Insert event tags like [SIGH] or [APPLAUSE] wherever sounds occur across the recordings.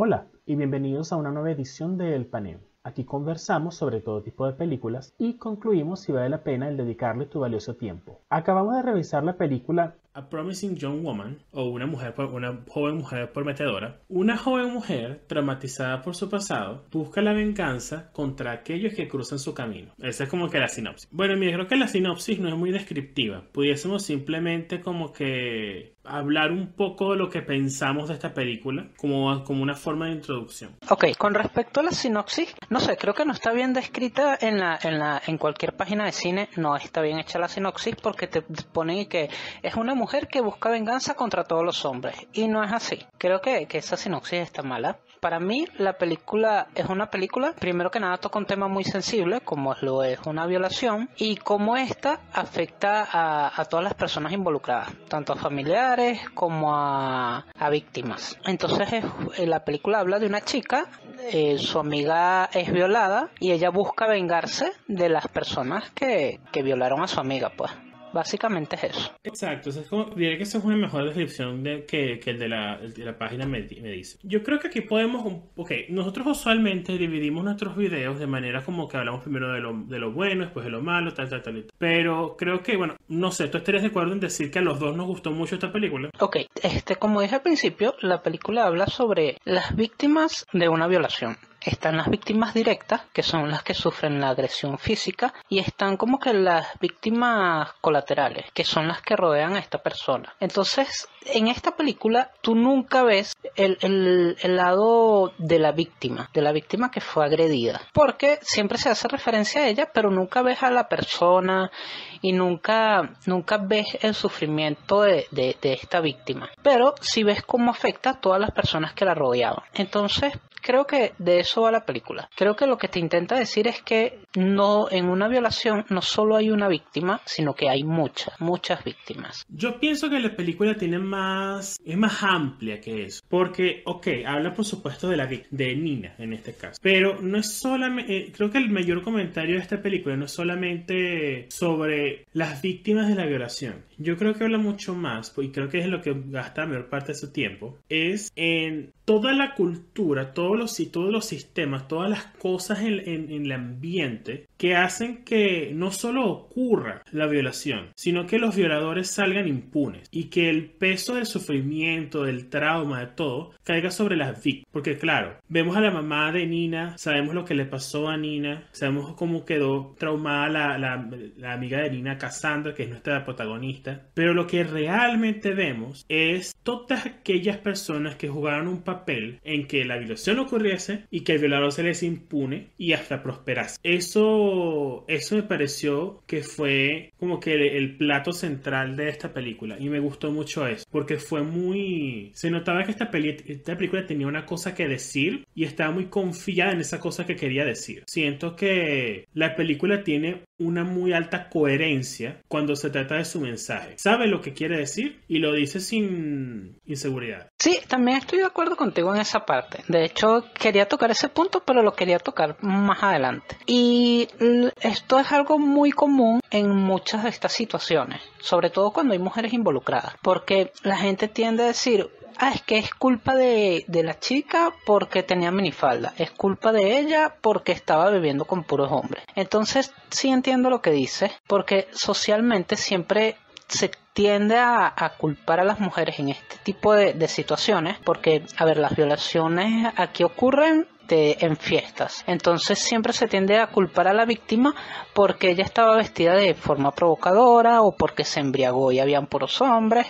Hola y bienvenidos a una nueva edición de El Paneo. Aquí conversamos sobre todo tipo de películas y concluimos si vale la pena el dedicarle tu valioso tiempo. Acabamos de revisar la película A Promising Young Woman o una mujer una joven mujer prometedora. Una joven mujer traumatizada por su pasado busca la venganza contra aquellos que cruzan su camino. Esa es como que la sinopsis. Bueno, mira, creo que la sinopsis no es muy descriptiva. Pudiésemos simplemente como que hablar un poco de lo que pensamos de esta película como, como una forma de introducción. Ok, con respecto a la sinopsis, no sé, creo que no está bien descrita en la, en la, en cualquier página de cine, no está bien hecha la sinopsis porque te ponen que es una mujer que busca venganza contra todos los hombres. Y no es así. Creo que, que esa sinopsis está mala. Para mí, la película es una película, primero que nada, toca un tema muy sensible, como lo es una violación, y cómo esta afecta a, a todas las personas involucradas, tanto a familiares como a, a víctimas. Entonces, es, la película habla de una chica, eh, su amiga es violada, y ella busca vengarse de las personas que, que violaron a su amiga, pues. Básicamente es eso. Exacto, es como, diré que esa es una mejor descripción de, que, que el, de la, el de la página me, me, dice. Yo creo que aquí podemos, ok, nosotros usualmente dividimos nuestros videos de manera como que hablamos primero de lo, de lo bueno, después de lo malo, tal, tal, tal, tal. Pero creo que, bueno, no sé, ¿tú estarías de acuerdo en decir que a los dos nos gustó mucho esta película? Ok, este, como dije al principio, la película habla sobre las víctimas de una violación están las víctimas directas, que son las que sufren la agresión física, y están como que las víctimas colaterales, que son las que rodean a esta persona. Entonces, en esta película tú nunca ves el, el, lado de la víctima, de la víctima que fue agredida, porque siempre se hace referencia a ella, pero nunca ves a la persona y nunca, nunca ves el sufrimiento de, de, esta víctima, pero sí ves cómo afecta a todas las personas que la rodeaban. Entonces, creo que de eso va la película. Creo que lo que te intenta decir es que no en una violación no solo hay una víctima, sino que hay muchas, muchas víctimas. Yo pienso que la película tiene más es más amplia que eso, porque ok, habla por supuesto de la de Nina en este caso, pero no es solamente eh, creo que el mayor comentario de esta película no es solamente sobre las víctimas de la violación. Yo creo que habla mucho más, y creo que es lo que gasta la mayor parte de su tiempo, es en toda la cultura, todos los, todos los sistemas, todas las cosas en, en, en, el ambiente que hacen que no solo ocurra la violación, sino que los violadores salgan impunes y que el peso del sufrimiento, del trauma, de todo, caiga sobre las víctimas. Porque claro, vemos a la mamá de Nina, sabemos lo que le pasó a Nina, sabemos cómo quedó traumada la, la, la amiga de Nina, Cassandra, que es nuestra protagonista, pero lo que realmente vemos es todas aquellas personas que jugaron un papel en que la violación ocurriese y que el violador se les impune y hasta prosperase. Eso, eso me pareció que fue como que el, plato central de esta película y me gustó mucho eso porque fue muy... Se notaba que esta, esta película tenía una cosa que decir y estaba muy confiada en esa cosa que quería decir. Siento que la película tiene una muy alta coherencia cuando se trata de su mensaje. Sabe lo que quiere decir y lo dice sin inseguridad. Sí, también estoy de acuerdo contigo en esa parte. De hecho, quería tocar ese punto, pero lo quería tocar más adelante. Y esto es algo muy común en muchas de estas situaciones, sobre todo cuando hay mujeres involucradas, porque la gente tiende a decir, ah, es que es culpa de, de, la chica porque tenía minifalda, es culpa de ella porque estaba bebiendo con puros hombres. Entonces, sí entiendo lo que dice, porque socialmente siempre se tiende a, a, culpar a las mujeres en este tipo de, de situaciones, porque, a ver, las violaciones aquí ocurren en fiestas. Entonces siempre se tiende a culpar a la víctima porque ella estaba vestida de forma provocadora o porque se embriagó y habían puros hombres.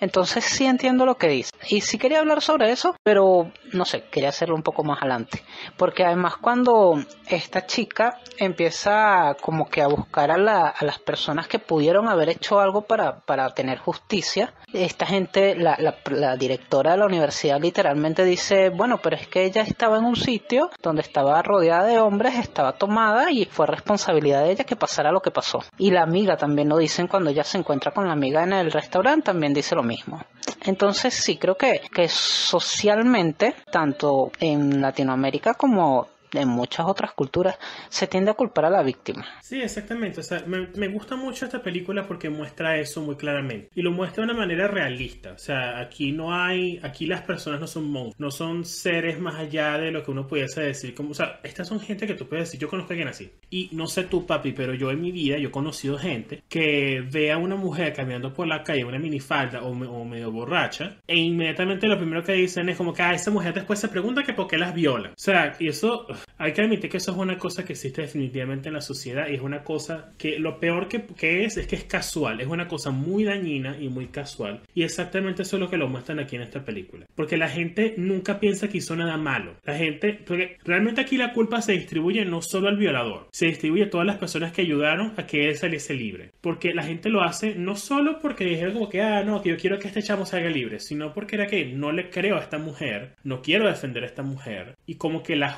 Entonces sí entiendo lo que dice. Y sí quería hablar sobre eso, pero no sé, quería hacerlo un poco más adelante. Porque además cuando esta chica empieza como que a buscar a, la, a las personas que pudieron haber hecho algo para, para tener justicia, esta gente, la, la directora de la universidad literalmente dice, bueno, pero es que ella estaba en un sitio donde estaba rodeada de hombres, estaba tomada y fue responsabilidad de ella que pasara lo que pasó. Y la amiga también lo dicen cuando ella se encuentra con la amiga en el restaurante, también dice lo mismo. Entonces sí, creo que, que socialmente, tanto en Latinoamérica como en muchas otras culturas, se tiende a culpar a la víctima. Sí, exactamente. O sea, me, me, gusta mucho esta película porque muestra eso muy claramente. Y lo muestra de una manera realista. O sea, aquí no hay, aquí las personas no son monstruos, no son seres más allá de lo que uno pudiese decir. Como, o sea, estas son gente que tú puedes decir, yo conozco a alguien así. Y no sé tú, papi, pero yo en mi vida, yo he conocido gente que ve a una mujer caminando por la calle, una minifalda o, o medio borracha, e inmediatamente lo primero que dicen es como que a ah, esa mujer después se pregunta que por qué las viola. O sea, y eso, hay que admitir que eso es una cosa que existe definitivamente en la sociedad y es una cosa que lo peor que, que es es que es casual, es una cosa muy dañina y muy casual. Y exactamente eso es lo que lo muestran aquí en esta película. Porque la gente nunca piensa que hizo nada malo. La gente, porque realmente aquí la culpa se distribuye no solo al violador, se distribuye a todas las personas que ayudaron a que él saliese libre. Porque la gente lo hace no solo porque dijeron como que, ah, no, que yo quiero que este chamo salga libre, sino porque era que no le creo a esta mujer, no quiero defender a esta mujer. Y como que la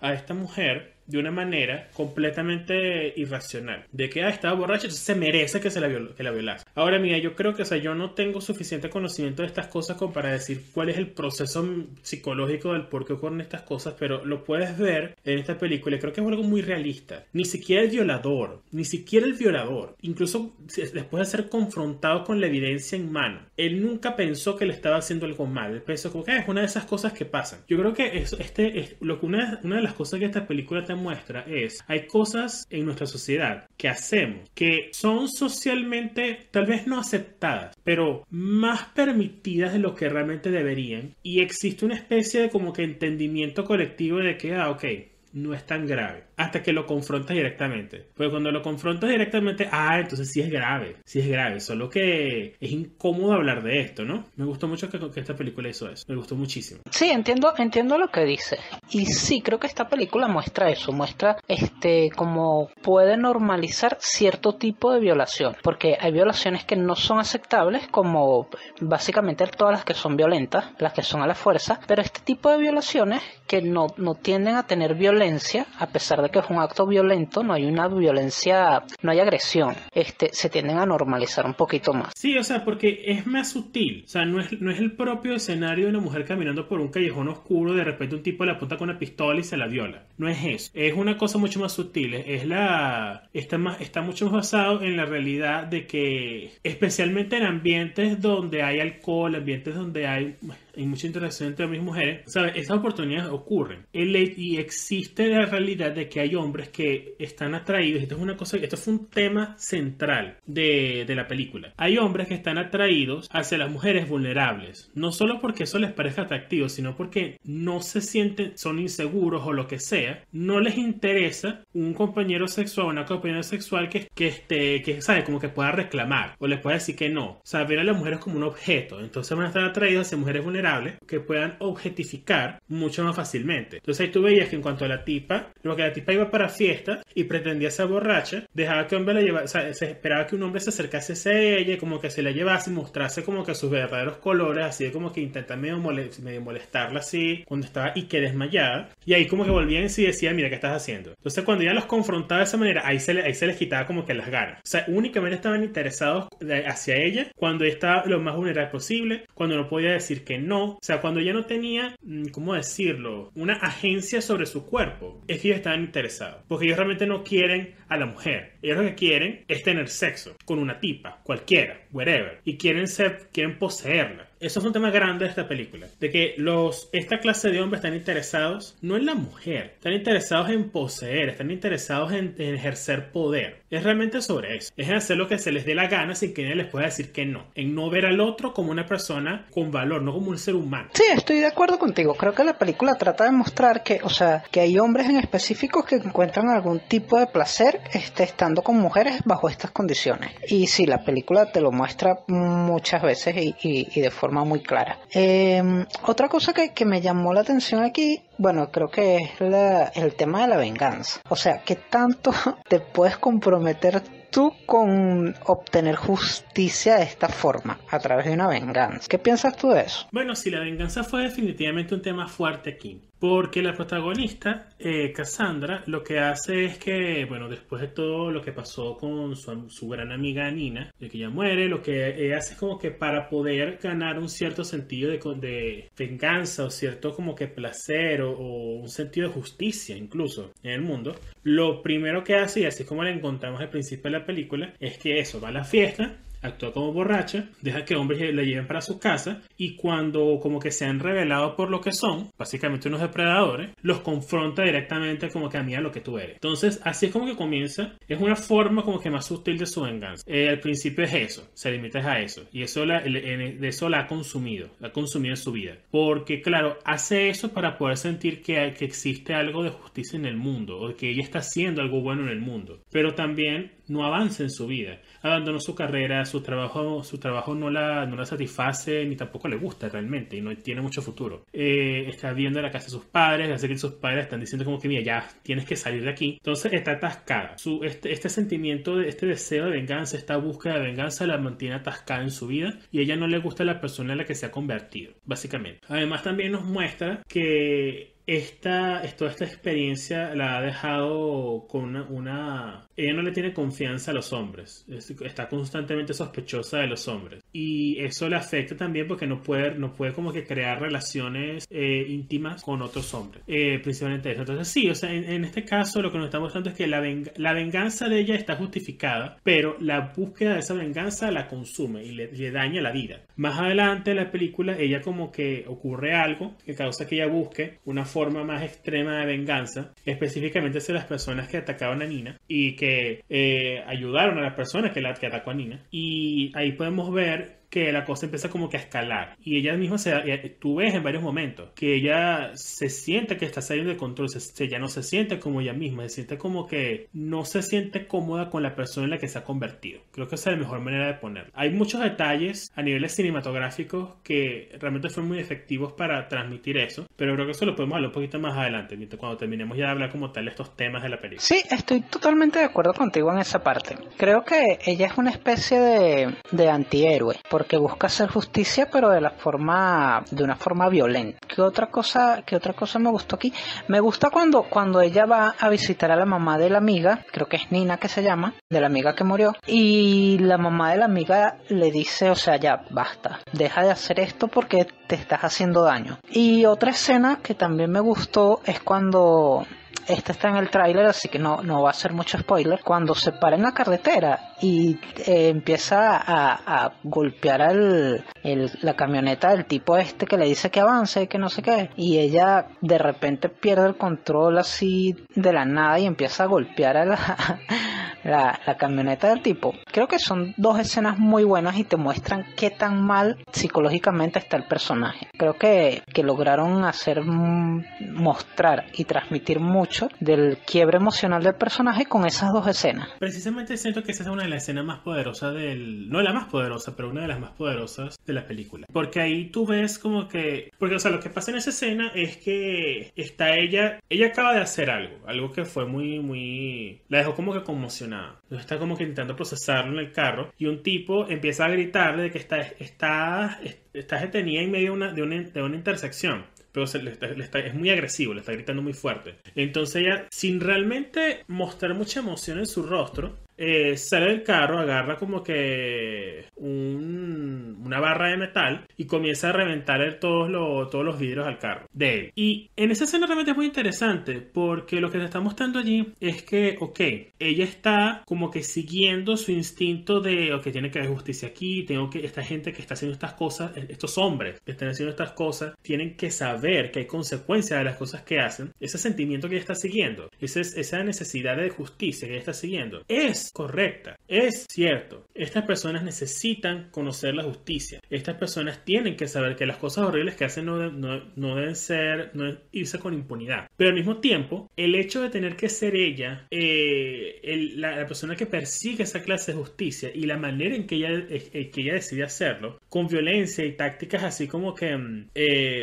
a esta mujer de una manera completamente irracional. De que, ah, estaba borracha, entonces se merece que se la, que la violase. Ahora, mira, yo creo que, o sea, yo no tengo suficiente conocimiento de estas cosas como para decir cuál es el proceso psicológico del por qué ocurren estas cosas, pero lo puedes ver en esta película creo que es algo muy realista. Ni siquiera el violador, ni siquiera el violador, incluso después de ser confrontado con la evidencia en mano, él nunca pensó que le estaba haciendo algo mal. Él pensó como que ah, es una de esas cosas que pasan. Yo creo que eso, este es lo que una, una de las cosas que esta película muestra es, hay cosas en nuestra sociedad que hacemos que son socialmente tal vez no aceptadas, pero más permitidas de lo que realmente deberían. Y existe una especie de como que entendimiento colectivo de que, ah, ok, no es tan grave hasta que lo confrontas directamente. Porque cuando lo confrontas directamente, ah, entonces sí es grave, sí es grave, solo que es incómodo hablar de esto, ¿no? Me gustó mucho que, esta película hizo eso, me gustó muchísimo. Sí, entiendo, entiendo lo que dice. Y sí, creo que esta película muestra eso, muestra este cómo puede normalizar cierto tipo de violación, porque hay violaciones que no son aceptables, como básicamente todas las que son violentas, las que son a la fuerza, pero este tipo de violaciones que no, no tienden a tener violencia, a pesar de que es un acto violento, no hay una violencia, no hay agresión, este, se tienden a normalizar un poquito más. Sí, o sea, porque es más sutil, o sea, no es, no es el propio escenario de una mujer caminando por un callejón oscuro, de repente un tipo le apunta con una pistola y se la viola. No es eso, es una cosa mucho más sutil, es la, está, más, está mucho más basado en la realidad de que, especialmente en ambientes donde hay alcohol, ambientes donde hay hay mucha interacción entre hombres y mujeres, ¿sabes? Esas oportunidades ocurren. y existe la realidad de que hay hombres que están atraídos, esto es una cosa, esto fue un tema central de, de la película. Hay hombres que están atraídos hacia las mujeres vulnerables, no solo porque eso les parezca atractivo, sino porque no se sienten, son inseguros o lo que sea, no les interesa un compañero sexual una compañera sexual que, que, esté, que, ¿sabe? Como que pueda reclamar o les pueda decir que no. O sea, a las mujeres como un objeto, entonces van a estar atraídos hacia mujeres vulnerables que puedan objetificar mucho más fácilmente. Entonces ahí tú veías que en cuanto a la tipa, lo que la tipa iba para fiesta y pretendía ser borracha, dejaba que hombre la llevara, o sea, se esperaba que un hombre se acercase a ella, como que se la llevase, mostrase como que sus verdaderos colores, así como que intentaba medio, molestarla así cuando estaba y que desmayada. Y ahí como que volvían y decía, mira, ¿qué estás haciendo? Entonces cuando ya los confrontaba de esa manera, ahí se, ahí se les quitaba como que las ganas. O sea, únicamente estaban interesados hacia ella cuando estaba lo más vulnerable posible, cuando no podía decir que no o sea, cuando ya no tenía, mm, ¿cómo decirlo?, una agencia sobre su cuerpo, es que ellos estaban interesados, porque ellos realmente no quieren a la mujer, ellos lo que quieren es tener sexo con una tipa, cualquiera, wherever, y quieren ser, quieren poseerla. Eso es un tema grande de esta película. De que los, esta clase de hombres están interesados no en la mujer, están interesados en poseer, están interesados en, ejercer poder. Es realmente sobre eso. Es en hacer lo que se les dé la gana sin que nadie les pueda decir que no. En no ver al otro como una persona con valor, no como un ser humano. Sí, estoy de acuerdo contigo. Creo que la película trata de mostrar que, o sea, que hay hombres en específicos que encuentran algún tipo de placer este, estando con mujeres bajo estas condiciones. Y sí, la película te lo muestra muchas veces y, de forma muy clara. Em, otra cosa que, me llamó la atención aquí, bueno, creo que es el tema de la venganza. O sea, ¿qué tanto [LAUGHS] te puedes comprometer tú con obtener justicia de esta forma, a través de una venganza? ¿Qué piensas tú de eso? Bueno, si la venganza fue definitivamente un tema fuerte aquí. Porque la protagonista, eh, Cassandra, lo que hace es que, bueno, después de todo lo que pasó con su, gran amiga Nina, de que ella muere, lo que hace es como que para poder ganar un cierto sentido de, venganza o cierto como que placer o, un sentido de justicia incluso en el mundo, lo primero que hace, y así como la encontramos al principio de la película, es que eso, va a la fiesta, actúa como borracha, deja que hombres le lleven para su casa y cuando como que se han revelado por lo que son, básicamente unos depredadores, los confronta directamente como que a mí a lo que tú eres. Entonces así es como que comienza, es una forma como que más sutil de su venganza. Eh, al principio es eso, se limita a eso y eso la, de eso la ha consumido, la ha consumido en su vida. Porque claro, hace eso para poder sentir que, que existe algo de justicia en el mundo o que ella está haciendo algo bueno en el mundo. Pero también no avanza en su vida. Abandonó su carrera, su trabajo, su trabajo no la, no la satisface ni tampoco le gusta realmente y no tiene mucho futuro. Eh, está viendo la casa de sus padres, hace que sus padres están diciendo como que mira, ya tienes que salir de aquí. Entonces está atascada. Su, este, este sentimiento, este deseo de venganza, esta búsqueda de venganza la mantiene atascada en su vida y ella no le gusta la persona en la que se ha convertido, básicamente. Además también nos muestra que esta, toda esta experiencia la ha dejado con una, Ella no le tiene confianza a los hombres, está constantemente sospechosa de los hombres. Y eso le afecta también porque no puede, no puede como que crear relaciones eh, íntimas con otros hombres, eh, principalmente eso. Entonces sí, o sea, en, este caso lo que nos está mostrando es que la, la venganza de ella está justificada, pero la búsqueda de esa venganza la consume y le, daña la vida. Más adelante en la película, ella como que ocurre algo que causa que ella busque una forma más extrema de venganza, específicamente hacia las personas que atacaban a Nina y que eh, ayudaron a las personas que, la, que atacó a Nina. Y ahí podemos ver que la cosa empieza como que a escalar. Y ella misma, se, eh, tú ves en varios momentos que ella se siente que está saliendo de control, se, ya no se siente como ella misma, se siente como que no se siente cómoda con la persona en la que se ha convertido. Creo que esa es la mejor manera de ponerlo. Hay muchos detalles a niveles cinematográficos que realmente fueron muy efectivos para transmitir eso, pero creo que eso lo podemos hablar un poquito más adelante, cuando terminemos ya de hablar como tal de estos temas de la película. Sí, estoy totalmente de acuerdo contigo en esa parte. Creo que ella es una especie de, de antihéroe, que busca hacer justicia, pero de la forma, de una forma violenta. ¿Qué otra cosa, qué otra cosa me gustó aquí? Me gusta cuando, cuando ella va a visitar a la mamá de la amiga, creo que es Nina que se llama, de la amiga que murió, y la mamá de la amiga le dice, o sea, ya basta, deja de hacer esto porque te estás haciendo daño. Y otra escena que también me gustó es cuando este está en el tráiler, así que no, no va a ser mucho spoiler. Cuando se para en la carretera y eh, empieza a, golpear al, la camioneta del tipo este que le dice que avance, que no sé qué, y ella de repente pierde el control así de la nada y empieza a golpear a la, [LAUGHS] la, la camioneta del tipo. Creo que son dos escenas muy buenas y te muestran qué tan mal psicológicamente está el personaje. Creo que, que lograron hacer mostrar y transmitir mucho del quiebre emocional del personaje con esas dos escenas. Precisamente siento que esa es una de las escenas más poderosas del... No la más poderosa, pero una de las más poderosas de la película. Porque ahí tú ves como que... Porque, o sea, lo que pasa en esa escena es que está ella... Ella acaba de hacer algo. Algo que fue muy, muy... La dejó como que conmocionada está como que intentando procesarlo en el carro y un tipo empieza a gritarle de que está, está, está detenida en medio de una, de una, intersección pero es muy agresivo, le está gritando muy fuerte. Entonces ella, sin realmente mostrar mucha emoción en su rostro, eh, sale del carro, agarra como que una barra de metal y comienza a reventar todos, todos los vidrios al carro de él. Y en esa escena realmente es muy interesante porque lo que te está mostrando allí es que, ok, ella está como que siguiendo su instinto de, ok, tiene que haber justicia aquí, tengo que, esta gente que está haciendo estas cosas, estos hombres que están haciendo estas cosas, tienen que saber que hay consecuencias de las cosas que hacen. Ese sentimiento que ella está siguiendo, esa, esa necesidad de justicia que ella está siguiendo, es correcta. Es cierto, estas personas necesitan conocer la justicia. Estas personas tienen que saber que las cosas horribles que hacen no, deben ser, no irse con impunidad. Pero al mismo tiempo, el hecho de tener que ser ella eh, la, persona que persigue esa clase de justicia y la manera en que ella, eh, eh, decide hacerlo, con violencia y tácticas así como que mm,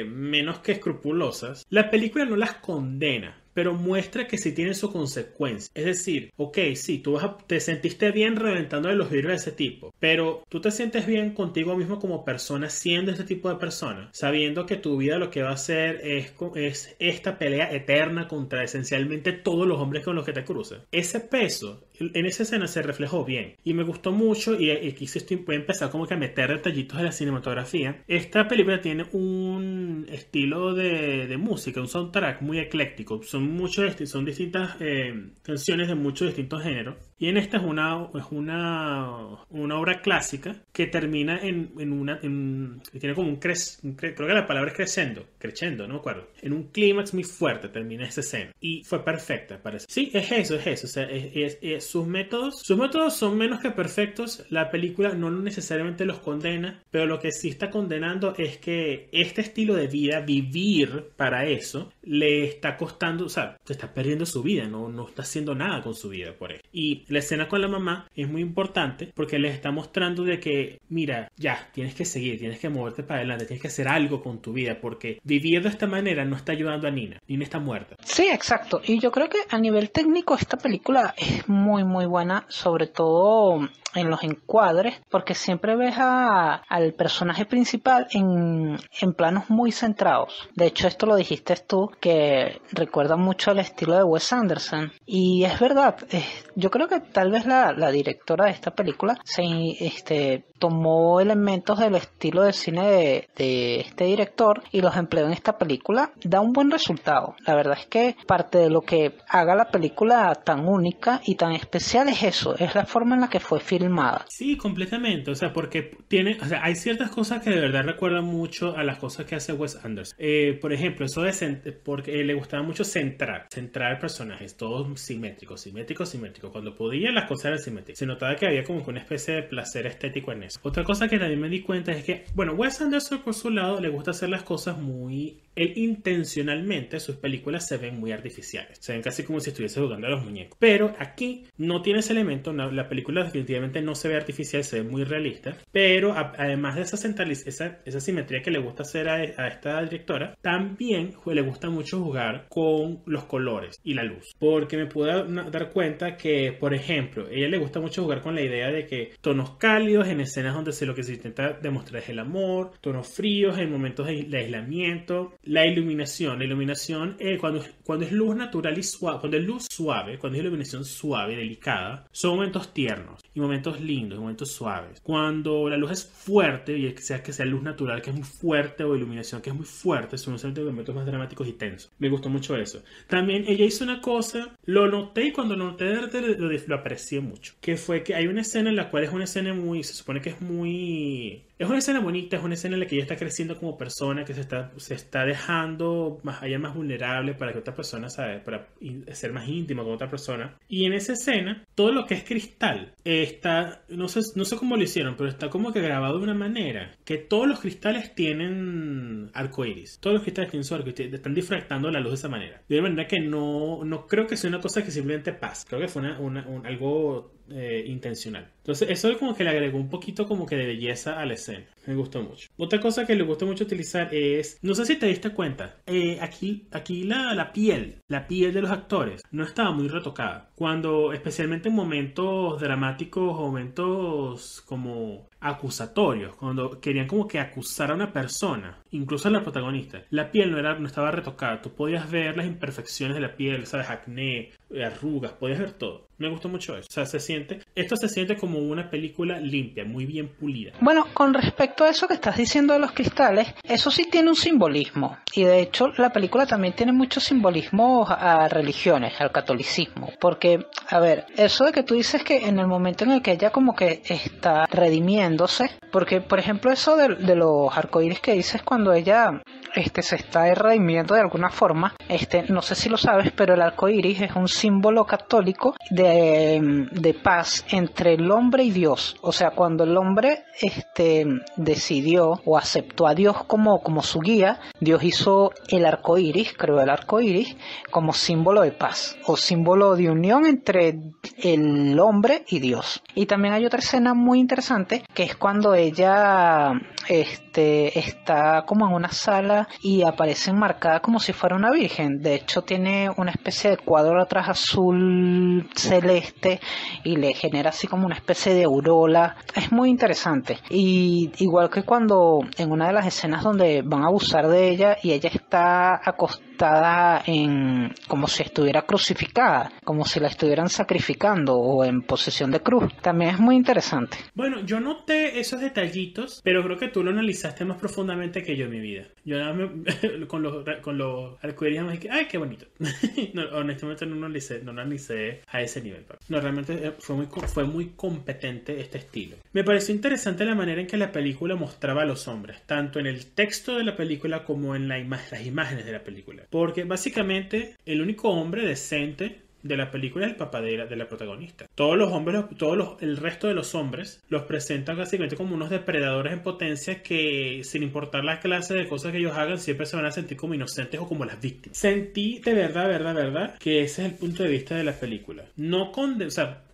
menos que escrupulosas, la película no las condena pero muestra que sí tiene su consecuencia. Es decir, ok, sí, tú te sentiste bien reventando de los vidrios de ese tipo, pero tú te sientes bien contigo mismo como persona siendo este tipo de persona, sabiendo que tu vida lo que va a ser es, es esta pelea eterna contra esencialmente todos los hombres con los que te cruzan. Ese peso en esa escena se reflejó bien y me gustó mucho y, aquí se estoy, voy empezar como que a meter detallitos de la cinematografía. Esta película tiene un estilo de, de música, un soundtrack muy ecléctico. Son muchos, son distintas eh, canciones de muchos distintos géneros. Y en esta es una, es una, una obra clásica que termina en, en una, en, tiene como un, cres, creo que la palabra es crescendo, crescendo, no me acuerdo. En un clímax muy fuerte termina esa escena. Y fue perfecta, parece. Sí, es eso, es eso. O sea, es, es sus métodos, sus métodos son menos que perfectos. La película no necesariamente los condena, pero lo que sí está condenando es que este estilo de vida, vivir para eso, le está costando, o sea, se está perdiendo su vida, no, no está haciendo nada con su vida por eso. Y la escena con la mamá es muy importante porque le está mostrando de que, mira, ya, tienes que seguir, tienes que moverte para adelante, tienes que hacer algo con tu vida porque vivir de esta manera no está ayudando a Nina. Nina está muerta. Sí, exacto. Y yo creo que a nivel técnico esta película es muy muy buena, sobre todo en los encuadres, porque siempre ves al personaje principal en, en, planos muy centrados. De hecho, esto lo dijiste tú, que recuerda mucho al estilo de Wes Anderson. Y es verdad, yo creo que tal vez la, la directora de esta película se este, tomó elementos del estilo de cine de, este director y los empleó en esta película. Da un buen resultado. La verdad es que parte de lo que haga la película tan única y tan especial es eso, es la forma en la que fue filmada. Sí, completamente, o sea, porque tiene, o sea, hay ciertas cosas que de verdad recuerdan mucho a las cosas que hace Wes Anderson. Eh, por ejemplo, eso de porque le gustaba mucho centrar, centrar personajes, todos simétricos, simétricos, simétricos. Cuando podía las cosas eran simétricas. Se notaba que había como una especie de placer estético en eso. Otra cosa que también me di cuenta es que, bueno, Wes Anderson por su lado le gusta hacer las cosas muy él intencionalmente sus películas se ven muy artificiales, se ven casi como si estuviese jugando a los muñecos. Pero aquí no tiene ese elemento, la película definitivamente no se ve artificial, se ve muy realista, pero además de esa, esa, esa, simetría que le gusta hacer a, esta directora, también le gusta mucho jugar con los colores y la luz, porque me pude dar cuenta que, por ejemplo, a ella le gusta mucho jugar con la idea de que tonos cálidos en escenas donde se, lo que se intenta demostrar es el amor, tonos fríos en momentos de aislamiento, la iluminación. La iluminación, eh, cuando, cuando es luz natural y suave, cuando es luz suave, cuando es iluminación suave, delicada, son momentos tiernos y momentos lindos, momentos suaves. Cuando la luz es fuerte, y sea que sea luz natural, que es muy fuerte, o iluminación que es muy fuerte, son momentos más dramáticos y tensos. Me gustó mucho eso. También ella hizo una cosa, lo noté y cuando lo noté lo, lo aprecié mucho, que fue que hay una escena en la cual es una escena muy, se supone que es muy es una escena bonita, es una escena en la que ella está creciendo como persona, que se está, se está dejando más allá más vulnerable para que otra persona, ¿sabe? Para ser más íntimo con otra persona. Y en esa escena, todo lo que es cristal está, no sé, no sé cómo lo hicieron, pero está como que grabado de una manera que todos los cristales tienen arcoiris. Todos los cristales tienen su arcoiris, están difractando la luz de esa manera. De manera que no, no creo que sea una cosa que simplemente pasa. Creo que fue una, algo eh, intencional. Entonces, eso como que le agregó un poquito como que de belleza a la escena. listening. Me gustó mucho. Otra cosa que le gustó mucho utilizar es, no sé si te diste cuenta, eh, aquí, aquí la, la, piel, la piel de los actores no estaba muy retocada. Cuando, especialmente en momentos dramáticos o momentos como acusatorios, cuando querían como que acusar a una persona, incluso a la protagonista, la piel no, era, no estaba retocada, tú podías ver las imperfecciones de la piel, sabes, acné, arrugas, podías ver todo. Me gustó mucho eso. O sea, se siente, esto se siente como una película limpia, muy bien pulida. Bueno, con respecto a eso que estás diciendo de los cristales, eso sí tiene un simbolismo. Y de hecho, la película también tiene muchos simbolismos a religiones, al catolicismo. Porque, a ver, eso de que tú dices que en el momento en el que ella como que está redimiéndose, porque, por ejemplo, eso de, de los arcoíris que dices cuando ella este, se está redimiendo de alguna forma, este, no sé si lo sabes, pero el arco iris es un símbolo católico de, de, paz entre el hombre y Dios. O sea, cuando el hombre este, decidió o aceptó a Dios como, como su guía, Dios hizo el arco iris, creó el arco iris, como símbolo de paz o símbolo de unión entre el hombre y Dios. Y también hay otra escena muy interesante que es cuando ella este, está como en una sala y aparece enmarcada como si fuera una virgen. De hecho, tiene una especie de cuadro atrás azul celeste y le genera así como una especie de aurola. Es muy interesante. Y igual que cuando en una de las escenas donde van a abusar de ella y ella está acostada en como si estuviera crucificada, como si la estuvieran sacrificando o en posesión de cruz. También es muy interesante. Bueno, yo noté esos detallitos, pero creo que tú lo analizaste más profundamente que yo en mi vida. Yo [LAUGHS] con los, con los arcoíris me dije, ay, qué bonito. [LAUGHS] honestamente no lo analicé, no analicé a ese nivel. No, realmente eh, fue muy, fue muy competente este estilo. Me pareció interesante la manera en que la película mostraba a los hombres, tanto en el texto de la película como en la las imágenes de la película. Porque básicamente el único hombre decente de la película es el papá de la, protagonista. Todos los hombres, todos los, el resto de los hombres los presentan básicamente como unos depredadores en potencia que sin importar la clase de cosas que ellos hagan siempre se van a sentir como inocentes o como las víctimas. Sentí de verdad, verdad, verdad que ese es el punto de vista de la película. No con,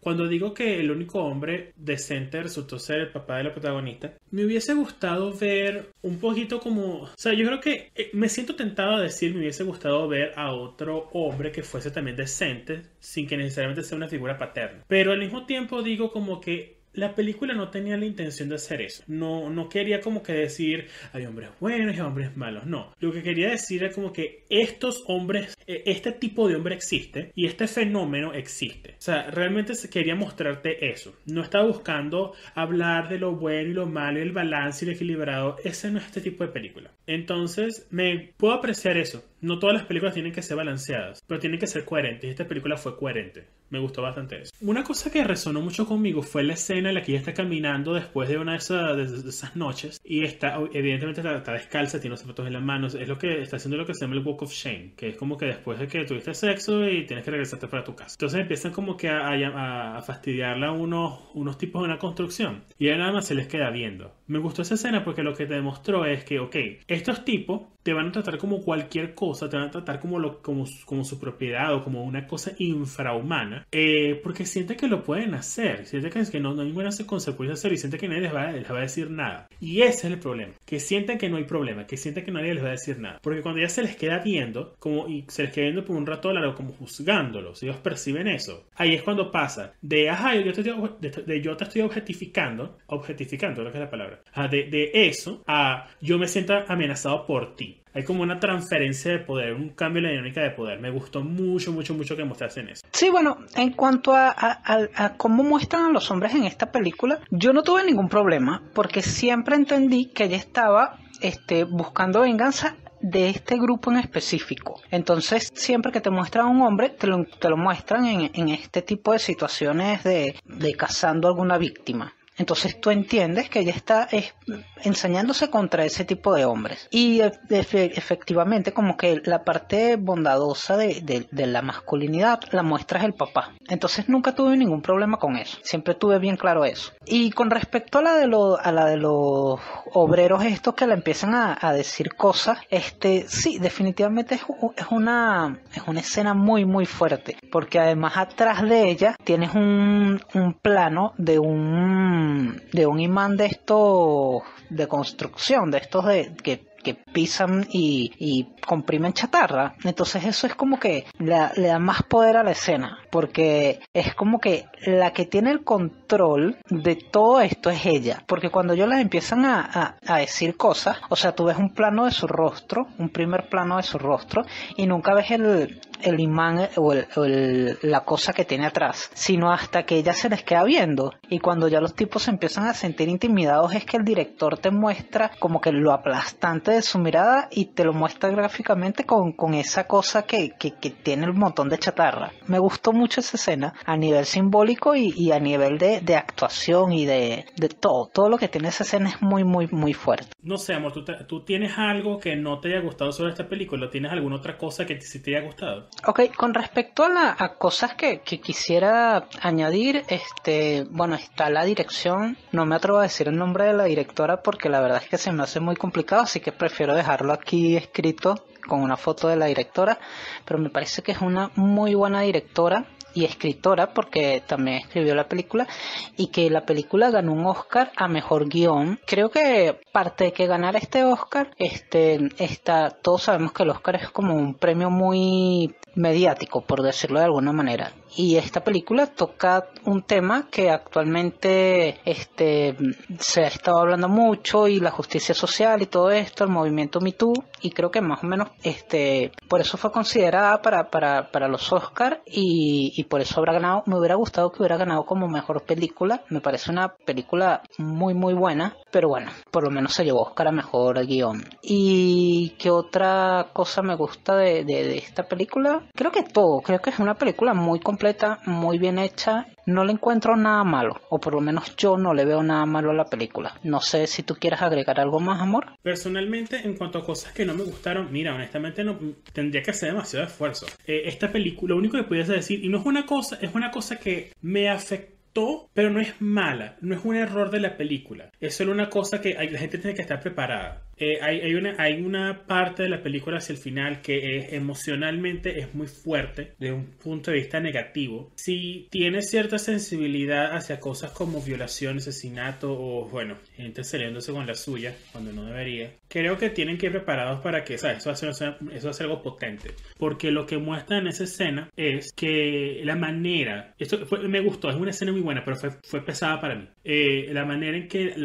cuando digo que el único hombre decente resultó ser el papá de la protagonista, me hubiese gustado ver un poquito como... O sea, yo creo que eh, me siento tentado a decir, me hubiese gustado ver a otro hombre que fuese también decente, sin que necesariamente sea una figura paterna. Pero al mismo tiempo digo como que la película no tenía la intención de hacer eso. No, no quería como que decir hay hombres buenos y hombres malos. No. Lo que quería decir es como que estos hombres, e, este tipo de hombre existe y este fenómeno existe. O sea, realmente quería mostrarte eso. No estaba buscando hablar de lo bueno y lo malo el balance y el equilibrado. Ese no es este tipo de película. Entonces, me puedo apreciar eso. No todas las películas tienen que ser balanceadas, pero tienen que ser coherentes. Esta película fue coherente. Me gustó bastante eso. Una cosa que resonó mucho conmigo fue la escena en la que ella está caminando después de una de esas, noches y está, evidentemente está, descalza, tiene los zapatos en las manos. Es lo que está haciendo lo que se llama el Walk of Shame, que es como que después de que tuviste sexo y tienes que regresarte para tu casa. Entonces empiezan como que a, a, fastidiarla unos, unos tipos de una construcción y ella nada más se les queda viendo. Me gustó esa escena porque lo que te demostró es que, ok, estos tipos te van a tratar como cualquier cosa, te van a tratar como, lo, como, como su propiedad o como una cosa infrahumana, eh, porque siente que lo pueden hacer, siente que, que no, no hay ninguna consecuencia hacer y siente que nadie les va, les va, a decir nada. Y ese es el problema, que sienten que no hay problema, que sienten que nadie les va a decir nada. Porque cuando ya se les queda viendo, como, y se les queda viendo por un rato largo, como juzgándolos, ellos perciben eso. Ahí es cuando pasa de, ajá, yo te estoy, de, yo te estoy objetificando, objetificando, lo que es la palabra, de, de eso a yo me siento amenazado por ti. Hay como una transferencia de poder, un cambio en la dinámica de poder. Me gustó mucho, mucho, mucho que mostrasen eso. Sí, bueno, en cuanto a, cómo muestran a los hombres en esta película, yo no tuve ningún problema porque siempre entendí que ella estaba este, buscando venganza de este grupo en específico. Entonces, siempre que te muestran a un hombre, te lo, te lo muestran en, en, este tipo de situaciones de, de cazando a alguna víctima. Entonces tú entiendes que ella está ensañándose contra ese tipo de hombres. Y efectivamente como que la parte bondadosa de, la masculinidad la muestra es el papá. Entonces nunca tuve ningún problema con eso. Siempre tuve bien claro eso. Y con respecto a la de, los obreros estos que le empiezan a, decir cosas, este sí, definitivamente es, una, es una escena muy muy fuerte. Porque además atrás de ella tienes un plano de un de un imán de estos de construcción, de estos de que que pisan y, comprimen chatarra. Entonces eso es como que le, da más poder a la escena, porque es como que la que tiene el control de todo esto es ella, porque cuando ellos les empiezan a, decir cosas, o sea, tú ves un plano de su rostro, un primer plano de su rostro, y nunca ves el, imán o, la cosa que tiene atrás, sino hasta que ella se les queda viendo. Y cuando ya los tipos se empiezan a sentir intimidados es que el director te muestra como que lo aplastante de su mirada y te lo muestra gráficamente con, con esa cosa que, que, que tiene un montón de chatarra. Me gustó mucho esa escena a nivel simbólico y, y a nivel de, de actuación y de, de, todo. Todo lo que tiene esa escena es muy, muy, muy fuerte. No sé, amor, ¿tú, te, ¿tú, tienes algo que no te haya gustado sobre esta película? ¿Tienes alguna otra cosa que sí te haya gustado? Ok, con respecto a, la, a cosas que, que quisiera añadir, este, bueno, está la dirección. No me atrevo a decir el nombre de la directora porque la verdad es que se me hace muy complicado, así que prefiero dejarlo aquí escrito con una foto de la directora, pero me parece que es una muy buena directora y escritora porque también escribió la película y que la película ganó un Oscar a mejor guion. Creo que parte de que ganara este Oscar, este, está, todos sabemos que el Oscar es como un premio muy mediático, por decirlo de alguna manera. Y esta película toca un tema que actualmente este, se ha estado hablando mucho y la justicia social y todo esto, el movimiento Me Too, y creo que más o menos este, por eso fue considerada para, para, para los Oscars y, y por eso habrá ganado. Me hubiera gustado que hubiera ganado como mejor película. Me parece una película muy, muy buena, pero bueno, por lo menos se llevó Oscar a mejor guion. ¿Y qué otra cosa me gusta de, de, de esta película? Creo que todo, creo que es una película muy completa, muy bien hecha. No le encuentro nada malo, o por lo menos yo no le veo nada malo a la película. No sé si tú quieres agregar algo más, amor. Personalmente, en cuanto a cosas que no me gustaron, mira, honestamente no tendría que hacer demasiado esfuerzo. Eh, esta película, lo único que pudiese decir, y no es una cosa, es una cosa que me afectó pero no es mala, no es un error de la película. Es solo una cosa que la gente tiene que estar preparada. Eh, hay, hay, una, hay una parte de la película hacia el final que es, emocionalmente es muy fuerte desde un punto de vista negativo. Si tiene cierta sensibilidad hacia cosas como violación, asesinato o, bueno, gente saliéndose con la suya cuando no debería, creo que tienen que ir preparados para que, ¿sabes? Eso hace, eso hace algo potente. Porque lo que muestra en esa escena es que la manera, esto fue, me gustó, es una escena muy buena, pero fue, fue pesada para mí. Eh, la manera en que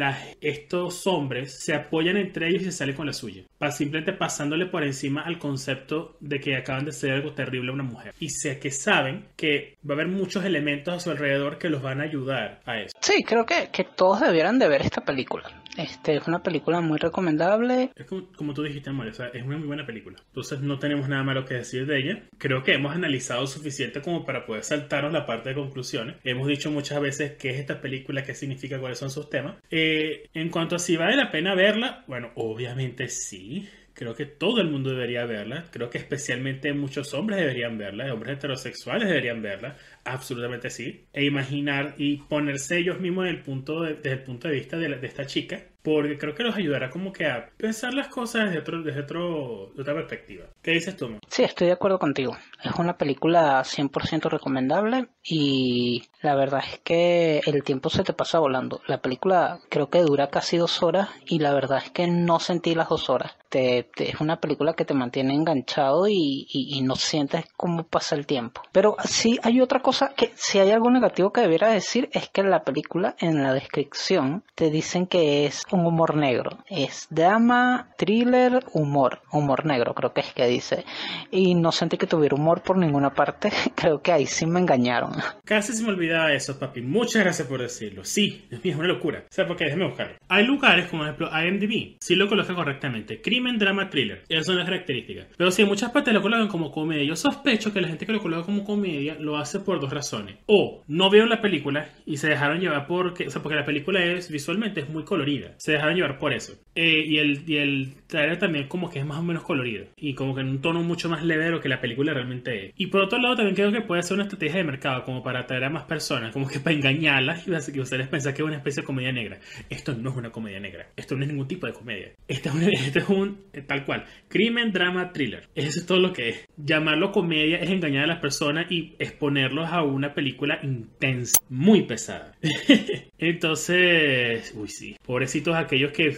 estos hombres se apoyan entre ellos y se sale con la suya. Simplemente pasándole por encima al concepto de que acaban de hacer algo terrible a una mujer. Y sé que saben que va a haber muchos elementos a su alrededor que los van a ayudar a eso. Sí, creo que, que todos debieran de ver esta película. Este es una película muy recomendable. Es como, como tú dijiste, amor, o sea, es una muy buena película. Entonces no tenemos nada malo que decir de ella. Creo que hemos analizado suficiente como para poder saltarnos la parte de conclusiones. Hemos dicho muchas veces qué es esta película, qué significa, cuáles son sus temas. Eh, en cuanto a si vale la pena verla, bueno, obviamente sí. Creo que todo el mundo debería verla. Creo que especialmente muchos hombres deberían verla. Hombres heterosexuales deberían verla. Absolutamente sí. E imaginar y ponerse ellos mismos desde el punto de, desde el punto de vista de, la, de esta chica. Porque creo que los ayudará como que a pensar las cosas desde, otro, desde otro, otra perspectiva. ¿Qué dices tú? Man? Sí, estoy de acuerdo contigo. Es una película 100% recomendable y la verdad es que el tiempo se te pasa volando. La película creo que dura casi dos horas y la verdad es que no sentí las dos horas. Te, te, es una película que te mantiene enganchado y, y, y no sientes cómo pasa el tiempo. Pero sí hay otra cosa que si hay algo negativo que debiera decir es que en la película en la descripción te dicen que es un humor negro. Es drama, thriller, humor. Humor negro creo que es que dice. Y no sentí que tuviera humor por ninguna parte. [LAUGHS] creo que ahí sí me engañaron. Casi se me olvidaba eso, papi. Muchas gracias por decirlo. Sí, es una locura. O sea, porque déjame buscarlo. Hay lugares como, por ejemplo, IMDb. Sí lo coloca correctamente. Crimen, drama, thriller. Esas son las características. Pero si en muchas partes lo colocan como comedia. Yo sospecho que la gente que lo coloca como comedia lo hace por dos razones. O no vieron la película y se dejaron llevar porque, o sea, porque la película es visualmente es muy colorida. Se dejaron llevar por eso. Eh, y, el, y el trailer también como que es más o menos colorido. Y como que en un tono mucho más leve de lo que la película realmente es. Y por otro lado también creo que puede ser una estrategia de mercado como para atraer a más personas. Como que para engañarlas y ustedes pensar que es una especie de comedia negra. Esto no es una comedia negra. Esto no es ningún tipo de comedia. Esto es, una, [LAUGHS] esto es un, tal cual, crimen, drama, thriller. Eso es todo lo que es. Llamarlo comedia es engañar a las personas y exponerlos a una película intensa, muy pesada. [LAUGHS] Entonces, uy sí, pobrecitos aquellos que,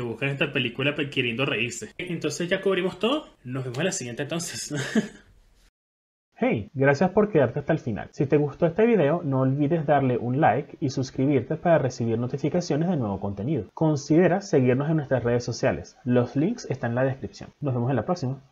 buscan esta película queriendo reírse. Entonces ya cubrimos todo, nos vemos en la siguiente entonces. [LAUGHS] Hey, gracias por quedarte hasta el final. Si te gustó este video, no olvides darle un like y suscribirte para recibir notificaciones de nuevo contenido. Considera seguirnos en nuestras redes sociales. Los links están en la descripción. Nos vemos en la próxima.